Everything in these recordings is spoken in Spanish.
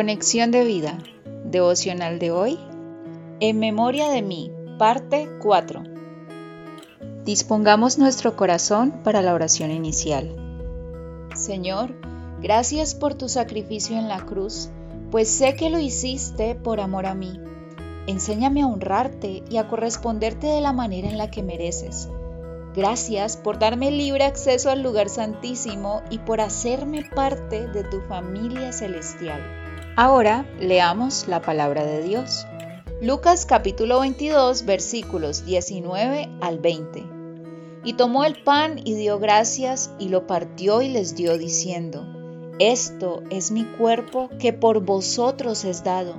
Conexión de vida, devocional de hoy, en memoria de mí, parte 4. Dispongamos nuestro corazón para la oración inicial. Señor, gracias por tu sacrificio en la cruz, pues sé que lo hiciste por amor a mí. Enséñame a honrarte y a corresponderte de la manera en la que mereces Gracias por darme libre acceso al lugar santísimo y por hacerme parte de tu familia celestial. Ahora leamos la palabra de Dios. Lucas capítulo 22 versículos 19 al 20. Y tomó el pan y dio gracias y lo partió y les dio diciendo, Esto es mi cuerpo que por vosotros es dado.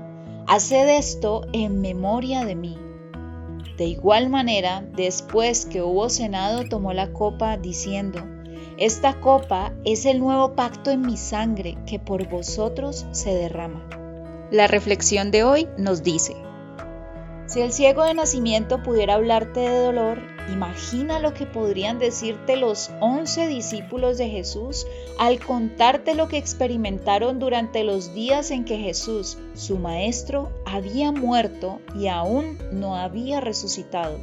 Haced esto en memoria de mí. De igual manera, después que hubo cenado, tomó la copa, diciendo, Esta copa es el nuevo pacto en mi sangre que por vosotros se derrama. La reflexión de hoy nos dice, si el ciego de nacimiento pudiera hablarte de dolor, imagina lo que podrían decirte los once discípulos de Jesús al contarte lo que experimentaron durante los días en que Jesús, su Maestro, había muerto y aún no había resucitado.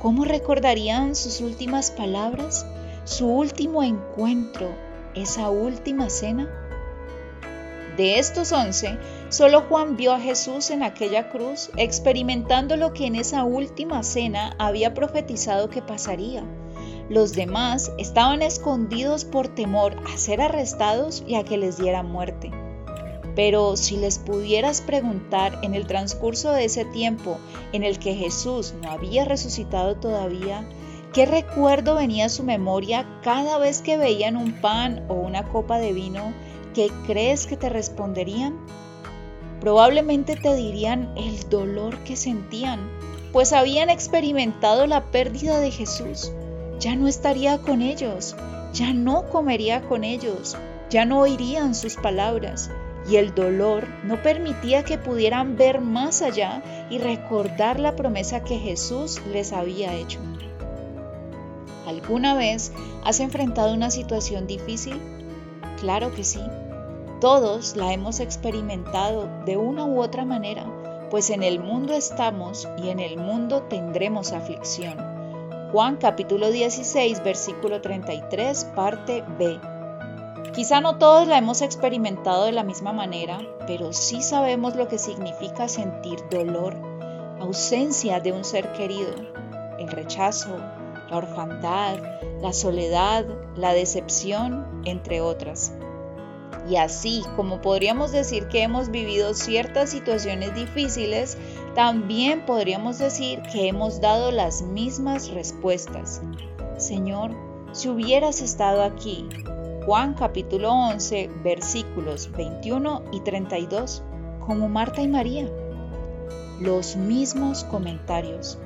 ¿Cómo recordarían sus últimas palabras, su último encuentro, esa última cena? De estos once, solo Juan vio a Jesús en aquella cruz experimentando lo que en esa última cena había profetizado que pasaría. Los demás estaban escondidos por temor a ser arrestados y a que les diera muerte. Pero si les pudieras preguntar en el transcurso de ese tiempo en el que Jesús no había resucitado todavía, ¿qué recuerdo venía a su memoria cada vez que veían un pan o una copa de vino ¿qué crees que te responderían? Probablemente te dirían el dolor que sentían, pues habían experimentado la pérdida de Jesús. Ya no estaría con ellos, ya no comería con ellos, ya no oirían sus palabras, y el dolor no permitía que pudieran ver más allá y recordar la promesa que Jesús les había hecho. ¿Alguna vez has enfrentado una situación difícil? Claro que sí. Todos la hemos experimentado de una u otra manera, pues en el mundo estamos y en el mundo tendremos aflicción. Juan capítulo 16 versículo 33 parte B. Quizá no todos la hemos experimentado de la misma manera, pero sí sabemos lo que significa sentir dolor, ausencia de un ser querido, el rechazo, la orfandad, la soledad, la decepción, entre otras. Y así como podríamos decir que hemos vivido ciertas situaciones difíciles, también podríamos decir que hemos dado las mismas respuestas. Señor, si hubieras estado aquí, Juan capítulo 11 versículos 21 y 32, como Marta y María. Los mismos comentarios.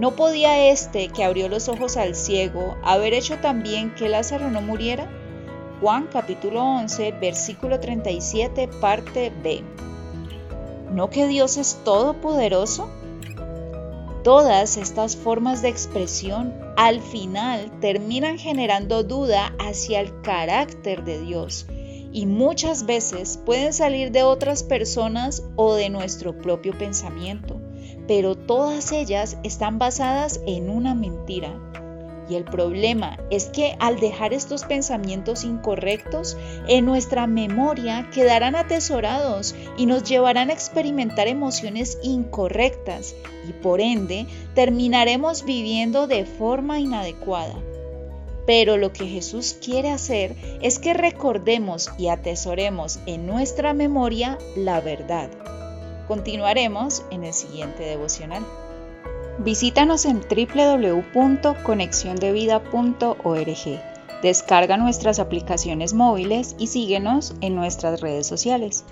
¿No podía este que abrió los ojos al ciego haber hecho también que Lázaro no muriera? Juan capítulo 11, versículo 37, parte B. ¿No que Dios es todopoderoso? Todas estas formas de expresión al final terminan generando duda hacia el carácter de Dios y muchas veces pueden salir de otras personas o de nuestro propio pensamiento, pero todas ellas están basadas en una mentira y el problema es que al dejar estos pensamientos incorrectos, en nuestra memoria quedarán atesorados y nos llevarán a experimentar emociones incorrectas y por ende terminaremos viviendo de forma inadecuada. Pero lo que Jesús quiere hacer es que recordemos y atesoremos en nuestra memoria la verdad. Continuaremos en el siguiente devocional. Visítanos en www.conexiondevida.org. Descarga nuestras aplicaciones móviles y síguenos en nuestras redes sociales.